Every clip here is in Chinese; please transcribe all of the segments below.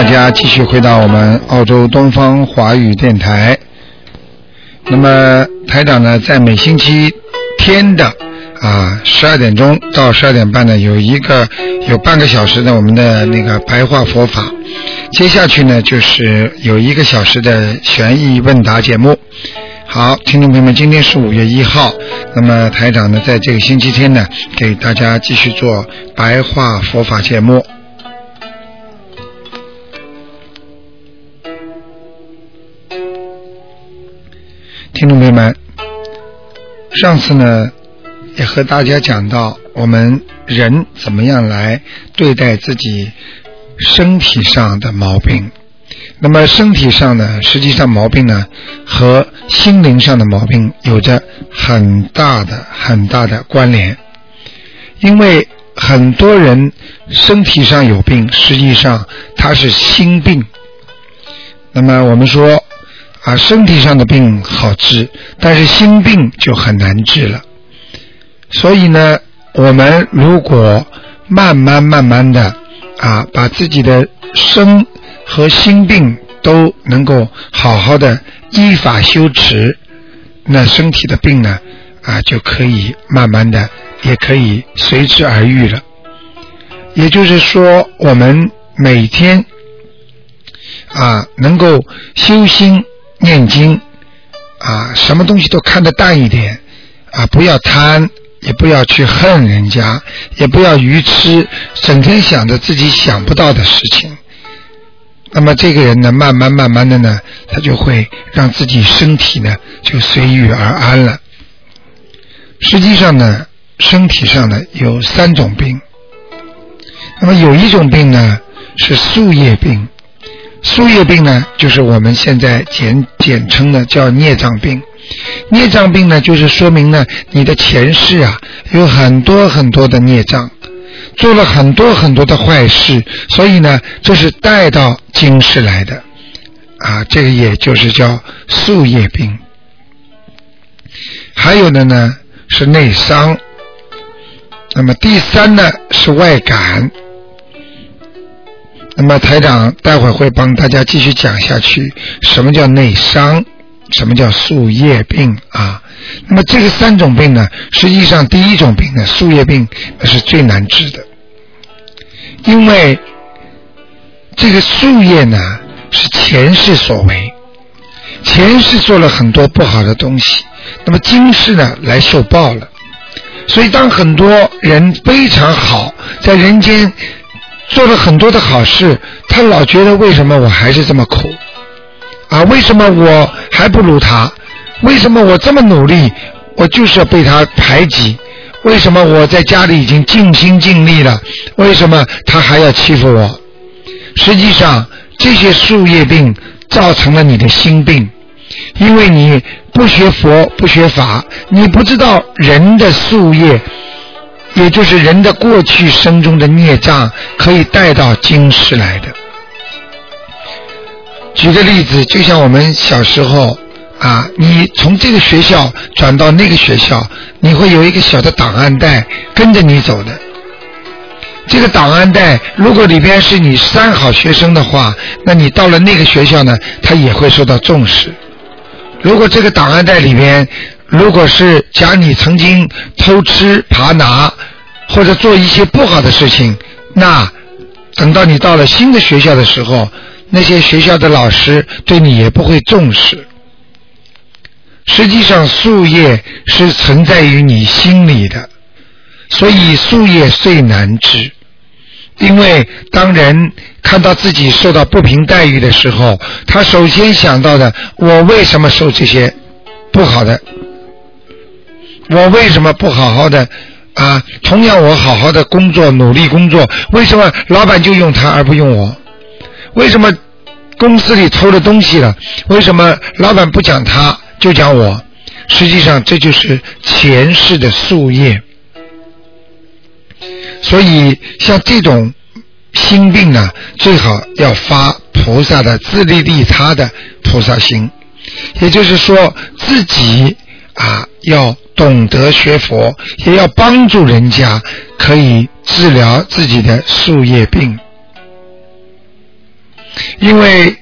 大家继续回到我们澳洲东方华语电台。那么台长呢，在每星期天的啊十二点钟到十二点半呢，有一个有半个小时的我们的那个白话佛法。接下去呢，就是有一个小时的悬疑问答节目。好，听众朋友们，今天是五月一号，那么台长呢，在这个星期天呢，给大家继续做白话佛法节目。听众朋友们，上次呢，也和大家讲到我们人怎么样来对待自己身体上的毛病。那么身体上呢，实际上毛病呢，和心灵上的毛病有着很大的、很大的关联。因为很多人身体上有病，实际上他是心病。那么我们说啊，身体上的病好治，但是心病就很难治了。所以呢，我们如果慢慢慢慢的啊，把自己的身和心病都能够好好的依法修持，那身体的病呢啊就可以慢慢的也可以随之而愈了。也就是说，我们每天啊能够修心念经啊，什么东西都看得淡一点啊，不要贪，也不要去恨人家，也不要愚痴，整天想着自己想不到的事情。那么这个人呢，慢慢慢慢的呢，他就会让自己身体呢就随遇而安了。实际上呢，身体上呢有三种病。那么有一种病呢是宿业病，宿业病呢就是我们现在简简称的叫孽障病。孽障病呢就是说明呢你的前世啊有很多很多的孽障。做了很多很多的坏事，所以呢，这是带到今世来的，啊，这个也就是叫宿业病。还有的呢是内伤，那么第三呢是外感。那么台长待会儿会帮大家继续讲下去，什么叫内伤，什么叫宿业病啊？那么这个三种病呢，实际上第一种病呢，宿业病那是最难治的，因为这个宿业呢是前世所为，前世做了很多不好的东西，那么今世呢来受报了。所以当很多人非常好，在人间做了很多的好事，他老觉得为什么我还是这么苦啊？为什么我还不如他？为什么我这么努力，我就是要被他排挤？为什么我在家里已经尽心尽力了，为什么他还要欺负我？实际上，这些树叶病造成了你的心病，因为你不学佛不学法，你不知道人的树叶，也就是人的过去生中的孽障，可以带到今世来的。举个例子，就像我们小时候。啊，你从这个学校转到那个学校，你会有一个小的档案袋跟着你走的。这个档案袋如果里边是你三好学生的话，那你到了那个学校呢，他也会受到重视。如果这个档案袋里边如果是讲你曾经偷吃、扒拿或者做一些不好的事情，那等到你到了新的学校的时候，那些学校的老师对你也不会重视。实际上，树叶是存在于你心里的，所以树叶最难治。因为当人看到自己受到不平待遇的时候，他首先想到的：我为什么受这些不好的？我为什么不好好的啊，同样我好好的工作，努力工作，为什么老板就用他而不用我？为什么公司里偷了东西了？为什么老板不讲他，就讲我？实际上这就是前世的宿业。所以像这种心病呢，最好要发菩萨的自利利他的菩萨心，也就是说自己啊要懂得学佛，也要帮助人家，可以治疗自己的树叶病，因为。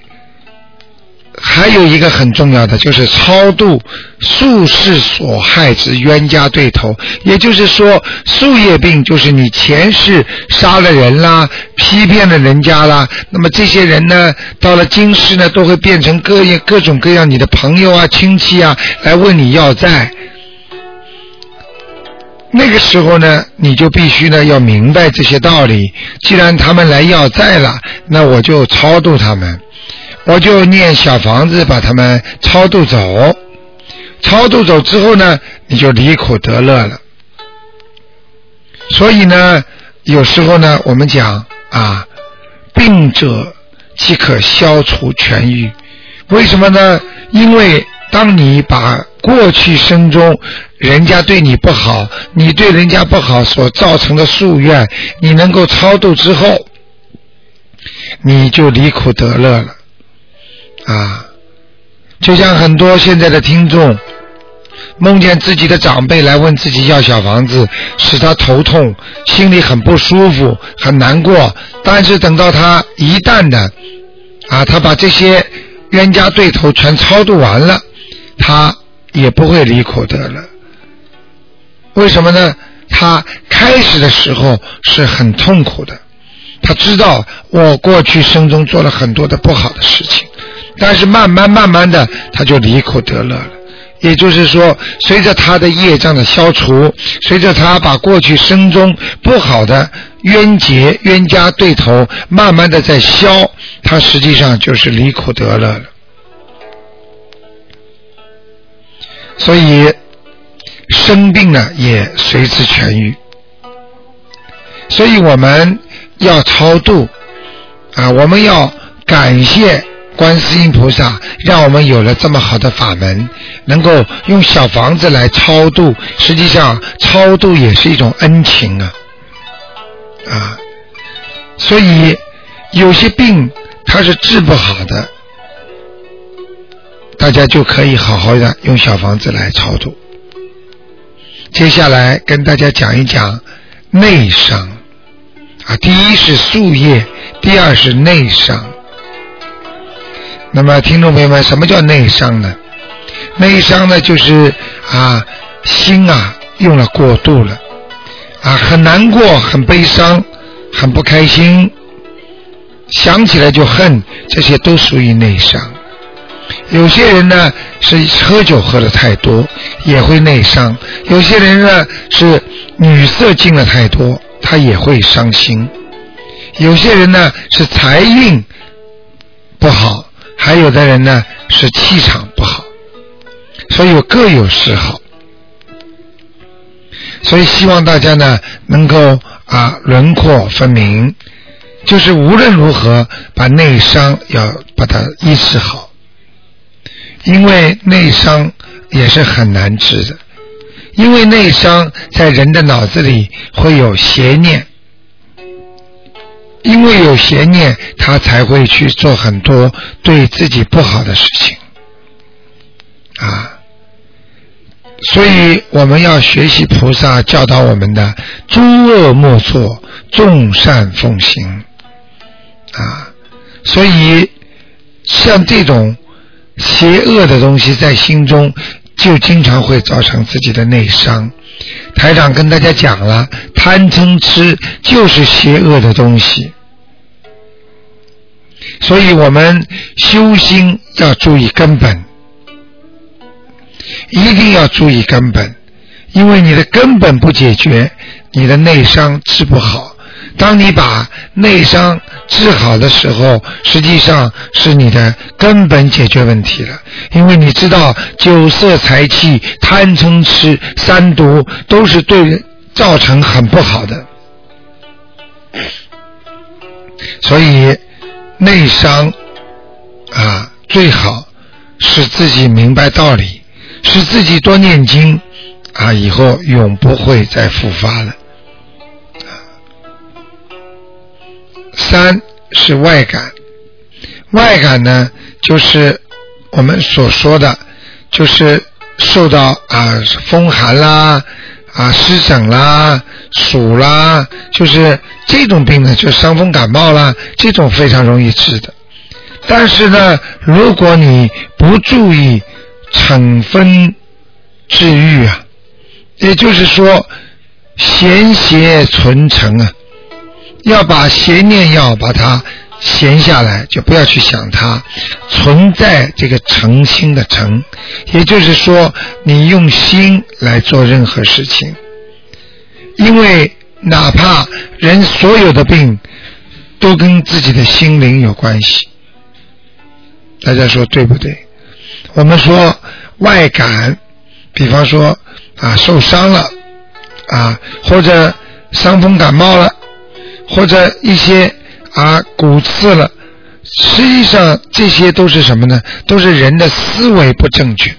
还有一个很重要的，就是超度宿世所害之冤家对头。也就是说，宿业病就是你前世杀了人啦，欺骗了人家啦。那么这些人呢，到了今世呢，都会变成各样各种各样你的朋友啊、亲戚啊，来问你要债。那个时候呢，你就必须呢要明白这些道理。既然他们来要债了，那我就超度他们。我就念小房子把他们超度走，超度走之后呢，你就离苦得乐了。所以呢，有时候呢，我们讲啊，病者即可消除痊愈。为什么呢？因为当你把过去生中人家对你不好，你对人家不好所造成的夙愿，你能够超度之后，你就离苦得乐了。啊，就像很多现在的听众，梦见自己的长辈来问自己要小房子，使他头痛，心里很不舒服，很难过。但是等到他一旦的，啊，他把这些冤家对头全超度完了，他也不会离苦得乐。为什么呢？他开始的时候是很痛苦的，他知道我过去生中做了很多的不好的事情。但是慢慢慢慢的，他就离苦得乐了。也就是说，随着他的业障的消除，随着他把过去生中不好的冤结、冤家对头慢慢的在消，他实际上就是离苦得乐了。所以生病呢，也随之痊愈。所以我们要超度啊，我们要感谢。观世音菩萨让我们有了这么好的法门，能够用小房子来超度。实际上，超度也是一种恩情啊，啊，所以有些病它是治不好的，大家就可以好好的用小房子来操作。接下来跟大家讲一讲内伤啊，第一是树叶，第二是内伤。那么，听众朋友们，什么叫内伤呢？内伤呢，就是啊，心啊用了过度了，啊，很难过，很悲伤，很不开心，想起来就恨，这些都属于内伤。有些人呢是喝酒喝的太多，也会内伤；有些人呢是女色进了太多，他也会伤心；有些人呢是财运不好。还有的人呢是气场不好，所以各有嗜好，所以希望大家呢能够啊轮廓分明，就是无论如何把内伤要把它医治好，因为内伤也是很难治的，因为内伤在人的脑子里会有邪念。因为有邪念，他才会去做很多对自己不好的事情，啊，所以我们要学习菩萨教导我们的“诸恶莫作，众善奉行”，啊，所以像这种邪恶的东西在心中，就经常会造成自己的内伤。台长跟大家讲了，贪嗔痴就是邪恶的东西，所以我们修心要注意根本，一定要注意根本，因为你的根本不解决，你的内伤治不好。当你把内伤治好的时候，实际上是你的根本解决问题了。因为你知道，酒色财气、贪嗔痴三毒都是对造成很不好的。所以内伤啊，最好使自己明白道理，使自己多念经啊，以后永不会再复发了。三是外感，外感呢，就是我们所说的，就是受到啊风寒啦。啊，湿疹啦、暑啦，就是这种病呢，就伤风感冒啦，这种非常容易治的。但是呢，如果你不注意惩分治愈啊，也就是说，闲邪存成啊，要把邪念要把它。闲下来就不要去想它，存在这个诚心的诚，也就是说你用心来做任何事情，因为哪怕人所有的病都跟自己的心灵有关系，大家说对不对？我们说外感，比方说啊受伤了啊，或者伤风感冒了，或者一些。啊，骨刺了，实际上这些都是什么呢？都是人的思维不正确。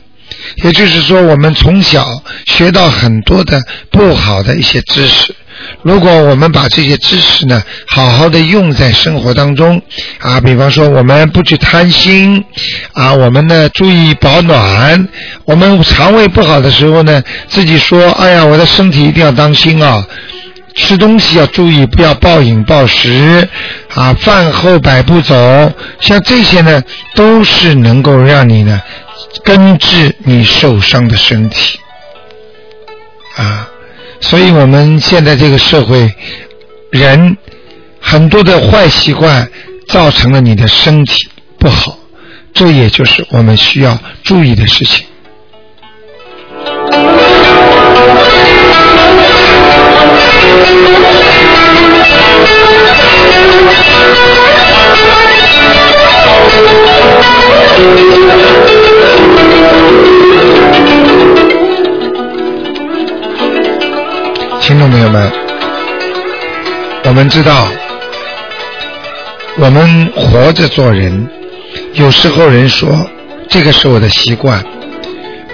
也就是说，我们从小学到很多的不好的一些知识。如果我们把这些知识呢，好好的用在生活当中，啊，比方说我们不去贪心，啊，我们呢注意保暖，我们肠胃不好的时候呢，自己说，哎呀，我的身体一定要当心啊。吃东西要注意，不要暴饮暴食啊！饭后百步走，像这些呢，都是能够让你呢根治你受伤的身体啊。所以我们现在这个社会，人很多的坏习惯造成了你的身体不好，这也就是我们需要注意的事情。听众朋友们，我们知道，我们活着做人，有时候人说这个是我的习惯。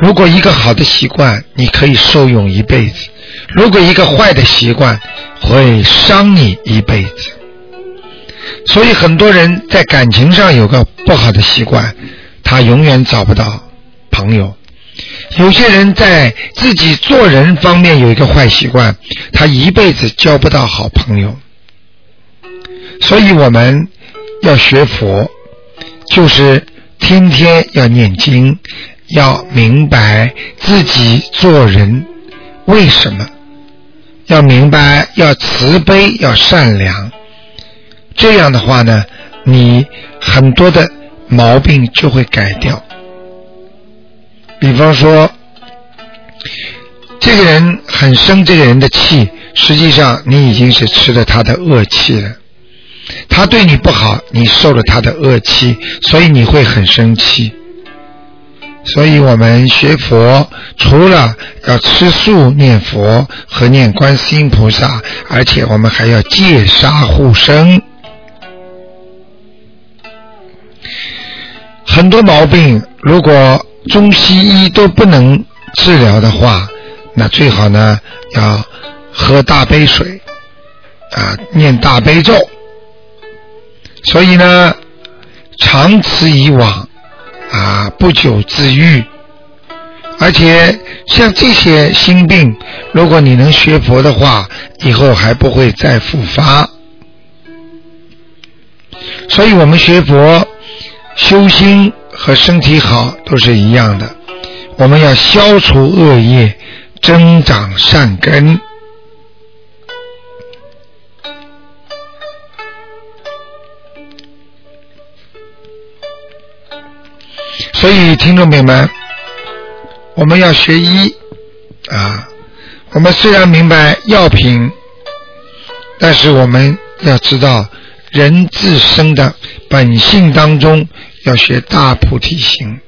如果一个好的习惯，你可以受用一辈子；如果一个坏的习惯，会伤你一辈子。所以很多人在感情上有个不好的习惯，他永远找不到朋友；有些人在自己做人方面有一个坏习惯，他一辈子交不到好朋友。所以我们要学佛，就是天天要念经。要明白自己做人为什么，要明白要慈悲要善良，这样的话呢，你很多的毛病就会改掉。比方说，这个人很生这个人的气，实际上你已经是吃了他的恶气了。他对你不好，你受了他的恶气，所以你会很生气。所以我们学佛，除了要吃素、念佛和念观世音菩萨，而且我们还要戒杀护生。很多毛病，如果中西医都不能治疗的话，那最好呢要喝大杯水，啊，念大悲咒。所以呢，长此以往。啊，不久自愈，而且像这些心病，如果你能学佛的话，以后还不会再复发。所以我们学佛、修心和身体好都是一样的，我们要消除恶业，增长善根。所以，听众朋友们，我们要学医啊。我们虽然明白药品，但是我们要知道人自身的本性当中要学大菩提心。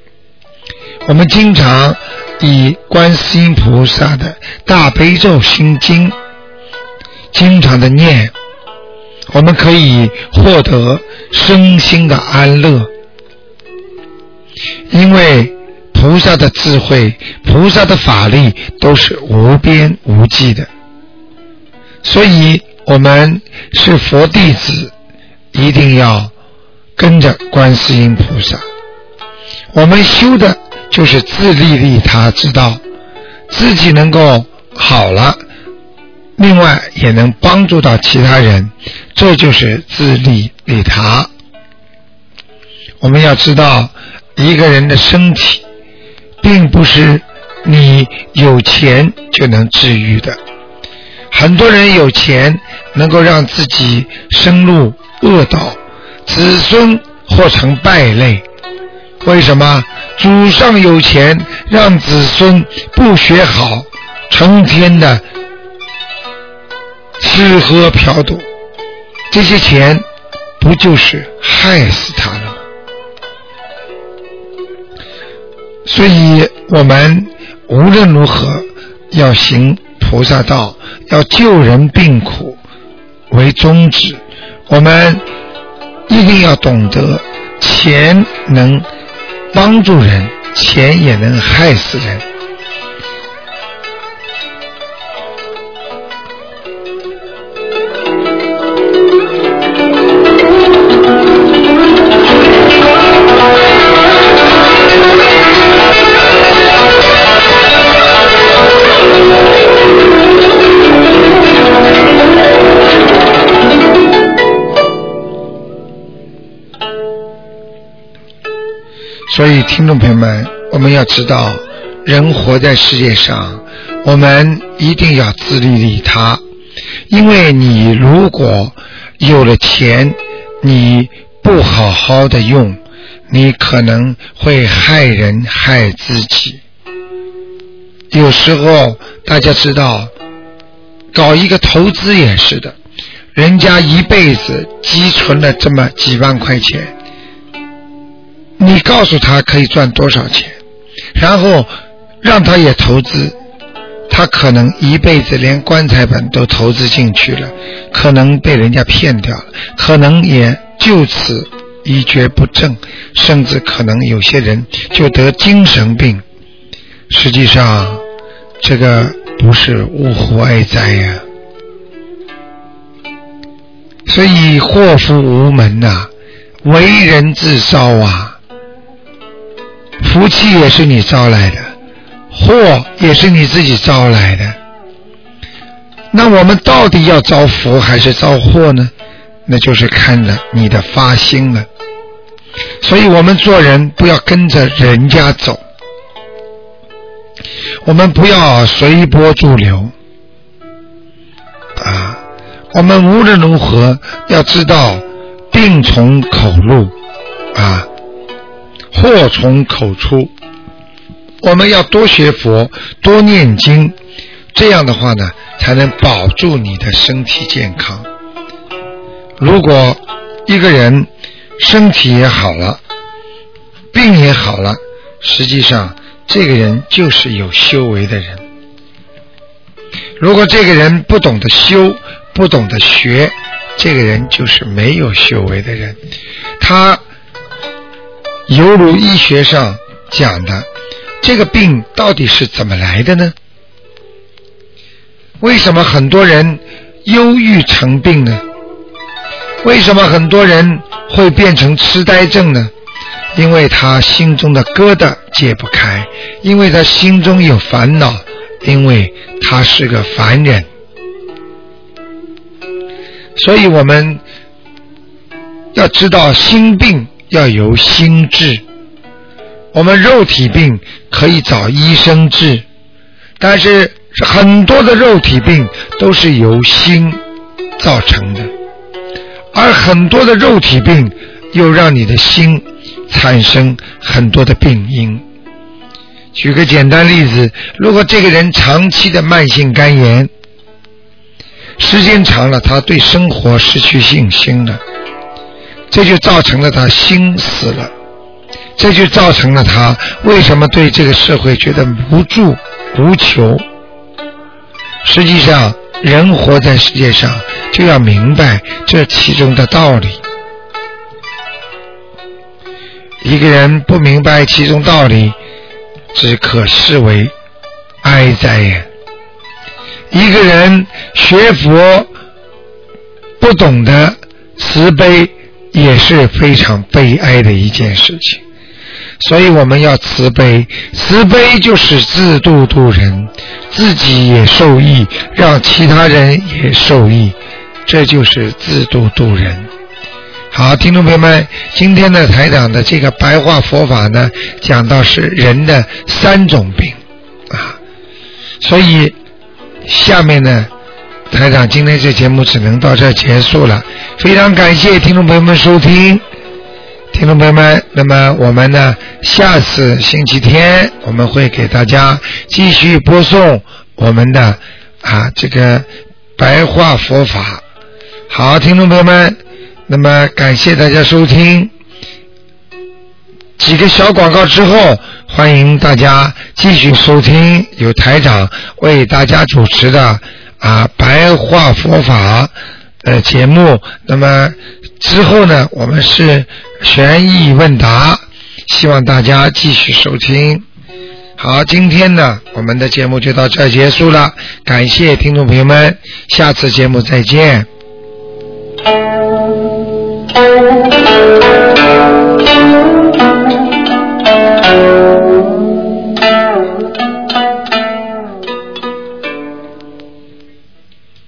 我们经常以观世音菩萨的大悲咒心经经常的念，我们可以获得身心的安乐。因为菩萨的智慧、菩萨的法力都是无边无际的，所以我们是佛弟子，一定要跟着观世音菩萨。我们修的就是自利利他之道，自己能够好了，另外也能帮助到其他人，这就是自利利他。我们要知道。一个人的身体，并不是你有钱就能治愈的。很多人有钱，能够让自己生入恶道，子孙或成败类。为什么？祖上有钱，让子孙不学好，成天的吃喝嫖赌，这些钱不就是害死他了？所以我们无论如何要行菩萨道，要救人病苦为宗旨。我们一定要懂得，钱能帮助人，钱也能害死人。所以，听众朋友们，我们要知道，人活在世界上，我们一定要自利利他。因为你如果有了钱，你不好好的用，你可能会害人害自己。有时候，大家知道，搞一个投资也是的，人家一辈子积存了这么几万块钱。你告诉他可以赚多少钱，然后让他也投资，他可能一辈子连棺材本都投资进去了，可能被人家骗掉了，可能也就此一蹶不振，甚至可能有些人就得精神病。实际上，这个不是呜呼哀哉呀。所以祸福无门呐，为人自招啊。福气也是你招来的，祸也是你自己招来的。那我们到底要招福还是招祸呢？那就是看着你的发心了。所以我们做人不要跟着人家走，我们不要随波逐流啊！我们无论如何要知道病从口入啊。祸从口出，我们要多学佛，多念经，这样的话呢，才能保住你的身体健康。如果一个人身体也好了，病也好了，实际上这个人就是有修为的人。如果这个人不懂得修，不懂得学，这个人就是没有修为的人，他。犹如医学上讲的，这个病到底是怎么来的呢？为什么很多人忧郁成病呢？为什么很多人会变成痴呆症呢？因为他心中的疙瘩解不开，因为他心中有烦恼，因为他是个凡人。所以我们要知道心病。要由心治，我们肉体病可以找医生治，但是很多的肉体病都是由心造成的，而很多的肉体病又让你的心产生很多的病因。举个简单例子，如果这个人长期的慢性肝炎，时间长了，他对生活失去信心了。这就造成了他心死了，这就造成了他为什么对这个社会觉得无助无求。实际上，人活在世界上，就要明白这其中的道理。一个人不明白其中道理，只可视为哀哉呀！一个人学佛不懂得慈悲，也是非常悲哀的一件事情。所以我们要慈悲，慈悲就是自度度人，自己也受益，让其他人也受益，这就是自度度人。好，听众朋友们，今天的台长的这个白话佛法呢，讲到是人的三种病啊，所以下面呢，台长今天这节目只能到这结束了，非常感谢听众朋友们收听，听众朋友们，那么我们呢，下次星期天我们会给大家继续播送我们的啊这个白话佛法。好，听众朋友们。那么感谢大家收听，几个小广告之后，欢迎大家继续收听由台长为大家主持的啊白话佛法呃节目。那么之后呢，我们是悬疑问答，希望大家继续收听。好，今天呢，我们的节目就到这结束了，感谢听众朋友们，下次节目再见。